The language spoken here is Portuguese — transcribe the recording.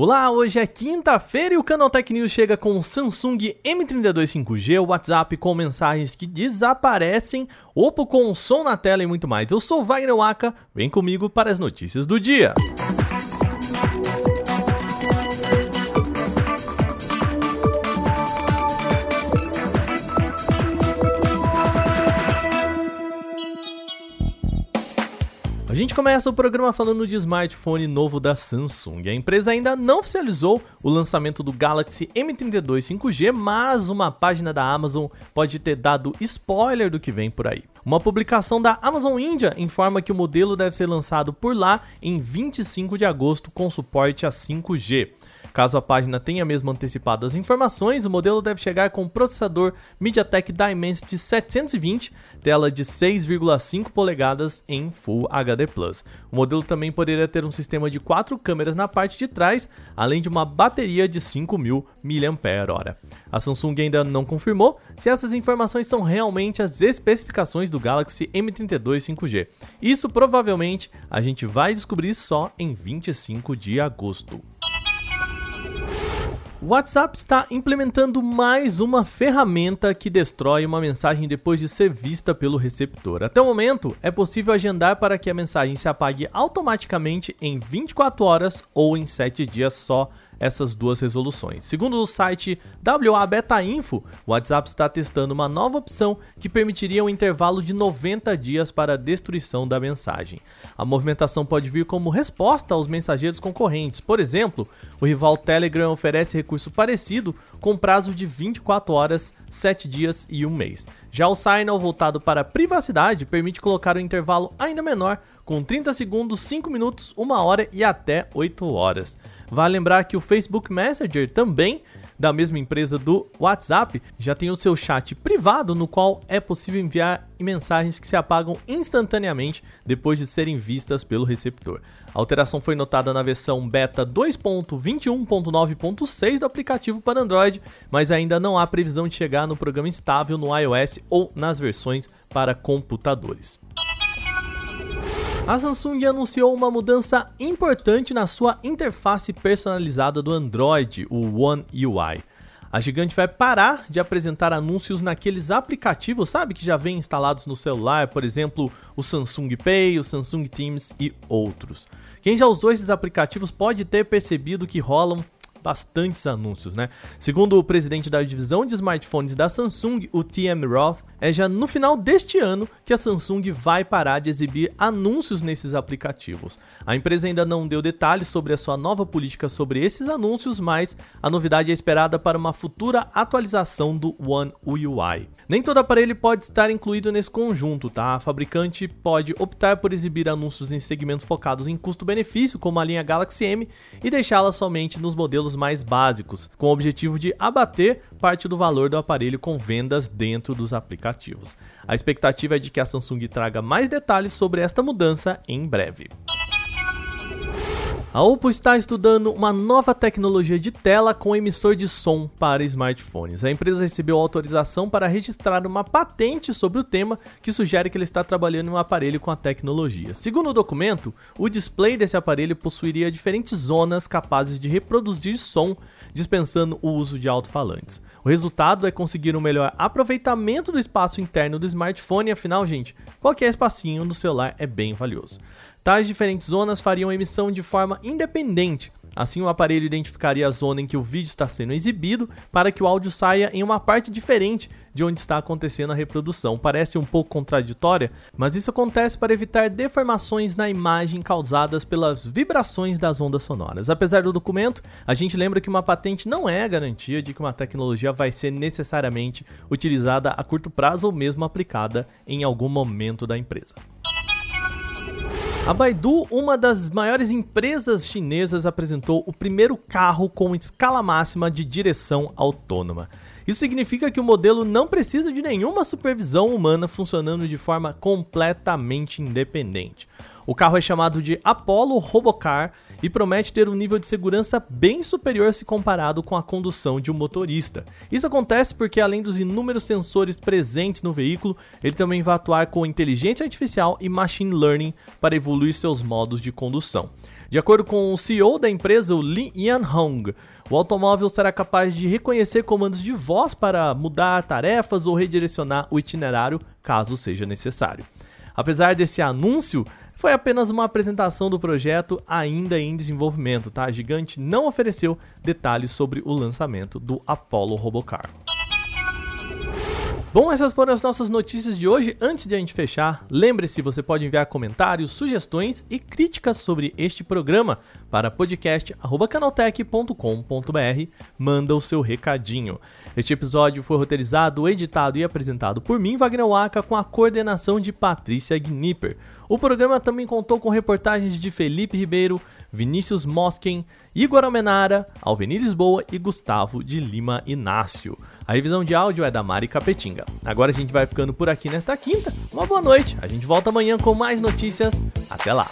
Olá, hoje é quinta-feira e o Canal Tech News chega com o Samsung M32 5G, o WhatsApp com mensagens que desaparecem, Oppo com som na tela e muito mais. Eu sou Wagner Waka, vem comigo para as notícias do dia. A gente começa o programa falando de smartphone novo da Samsung. A empresa ainda não oficializou o lançamento do Galaxy M32 5G, mas uma página da Amazon pode ter dado spoiler do que vem por aí. Uma publicação da Amazon India informa que o modelo deve ser lançado por lá em 25 de agosto com suporte a 5G. Caso a página tenha mesmo antecipado as informações, o modelo deve chegar com processador MediaTek Dimensity 720, tela de 6,5 polegadas em Full HD+. O modelo também poderia ter um sistema de 4 câmeras na parte de trás, além de uma bateria de 5.000 mAh. A Samsung ainda não confirmou se essas informações são realmente as especificações do Galaxy M32 5G. Isso provavelmente a gente vai descobrir só em 25 de agosto. O WhatsApp está implementando mais uma ferramenta que destrói uma mensagem depois de ser vista pelo receptor. Até o momento, é possível agendar para que a mensagem se apague automaticamente em 24 horas ou em 7 dias só essas duas resoluções. Segundo o site WA Beta Info, o WhatsApp está testando uma nova opção que permitiria um intervalo de 90 dias para a destruição da mensagem. A movimentação pode vir como resposta aos mensageiros concorrentes. Por exemplo, o rival Telegram oferece recurso parecido com prazo de 24 horas, 7 dias e 1 mês. Já o Signal voltado para a privacidade permite colocar um intervalo ainda menor, com 30 segundos, 5 minutos, 1 hora e até 8 horas. Vale lembrar que o Facebook Messenger também da mesma empresa do WhatsApp já tem o seu chat privado no qual é possível enviar mensagens que se apagam instantaneamente depois de serem vistas pelo receptor. A alteração foi notada na versão beta 2.21.9.6 do aplicativo para Android, mas ainda não há previsão de chegar no programa estável no iOS ou nas versões para computadores. A Samsung anunciou uma mudança importante na sua interface personalizada do Android, o One UI. A gigante vai parar de apresentar anúncios naqueles aplicativos, sabe, que já vêm instalados no celular, por exemplo, o Samsung Pay, o Samsung Teams e outros. Quem já usou esses aplicativos pode ter percebido que rolam bastantes anúncios, né? Segundo o presidente da divisão de smartphones da Samsung, o TM Roth, é já no final deste ano que a Samsung vai parar de exibir anúncios nesses aplicativos. A empresa ainda não deu detalhes sobre a sua nova política sobre esses anúncios, mas a novidade é esperada para uma futura atualização do One UI. Nem todo aparelho pode estar incluído nesse conjunto, tá? A fabricante pode optar por exibir anúncios em segmentos focados em custo-benefício, como a linha Galaxy M, e deixá-la somente nos modelos mais básicos, com o objetivo de abater parte do valor do aparelho com vendas dentro dos aplicativos. A expectativa é de que a Samsung traga mais detalhes sobre esta mudança em breve. A Oppo está estudando uma nova tecnologia de tela com emissor de som para smartphones. A empresa recebeu autorização para registrar uma patente sobre o tema que sugere que ele está trabalhando em um aparelho com a tecnologia. Segundo o documento, o display desse aparelho possuiria diferentes zonas capazes de reproduzir som, dispensando o uso de alto-falantes. O resultado é conseguir um melhor aproveitamento do espaço interno do smartphone, afinal, gente, qualquer espacinho no celular é bem valioso. Tais diferentes zonas fariam emissão de forma independente. Assim, o aparelho identificaria a zona em que o vídeo está sendo exibido para que o áudio saia em uma parte diferente de onde está acontecendo a reprodução. Parece um pouco contraditória, mas isso acontece para evitar deformações na imagem causadas pelas vibrações das ondas sonoras. Apesar do documento, a gente lembra que uma patente não é a garantia de que uma tecnologia vai ser necessariamente utilizada a curto prazo ou mesmo aplicada em algum momento da empresa. A Baidu, uma das maiores empresas chinesas, apresentou o primeiro carro com escala máxima de direção autônoma. Isso significa que o modelo não precisa de nenhuma supervisão humana funcionando de forma completamente independente. O carro é chamado de Apollo Robocar e promete ter um nível de segurança bem superior se comparado com a condução de um motorista. Isso acontece porque, além dos inúmeros sensores presentes no veículo, ele também vai atuar com inteligência artificial e machine learning para evoluir seus modos de condução. De acordo com o CEO da empresa, o Lee Yan-hong, o automóvel será capaz de reconhecer comandos de voz para mudar tarefas ou redirecionar o itinerário caso seja necessário. Apesar desse anúncio, foi apenas uma apresentação do projeto ainda em desenvolvimento, tá? A Gigante não ofereceu detalhes sobre o lançamento do Apollo Robocar. Bom, essas foram as nossas notícias de hoje. Antes de a gente fechar, lembre-se, você pode enviar comentários, sugestões e críticas sobre este programa para podcast@canaltech.com.br. Manda o seu recadinho. Este episódio foi roteirizado, editado e apresentado por mim, Wagner Waka, com a coordenação de Patrícia Gnipper. O programa também contou com reportagens de Felipe Ribeiro, Vinícius Mosken, Igor Almenara, Alvenir Lisboa e Gustavo de Lima Inácio. A revisão de áudio é da Mari Capetinga. Agora a gente vai ficando por aqui nesta quinta. Uma boa noite. A gente volta amanhã com mais notícias. Até lá.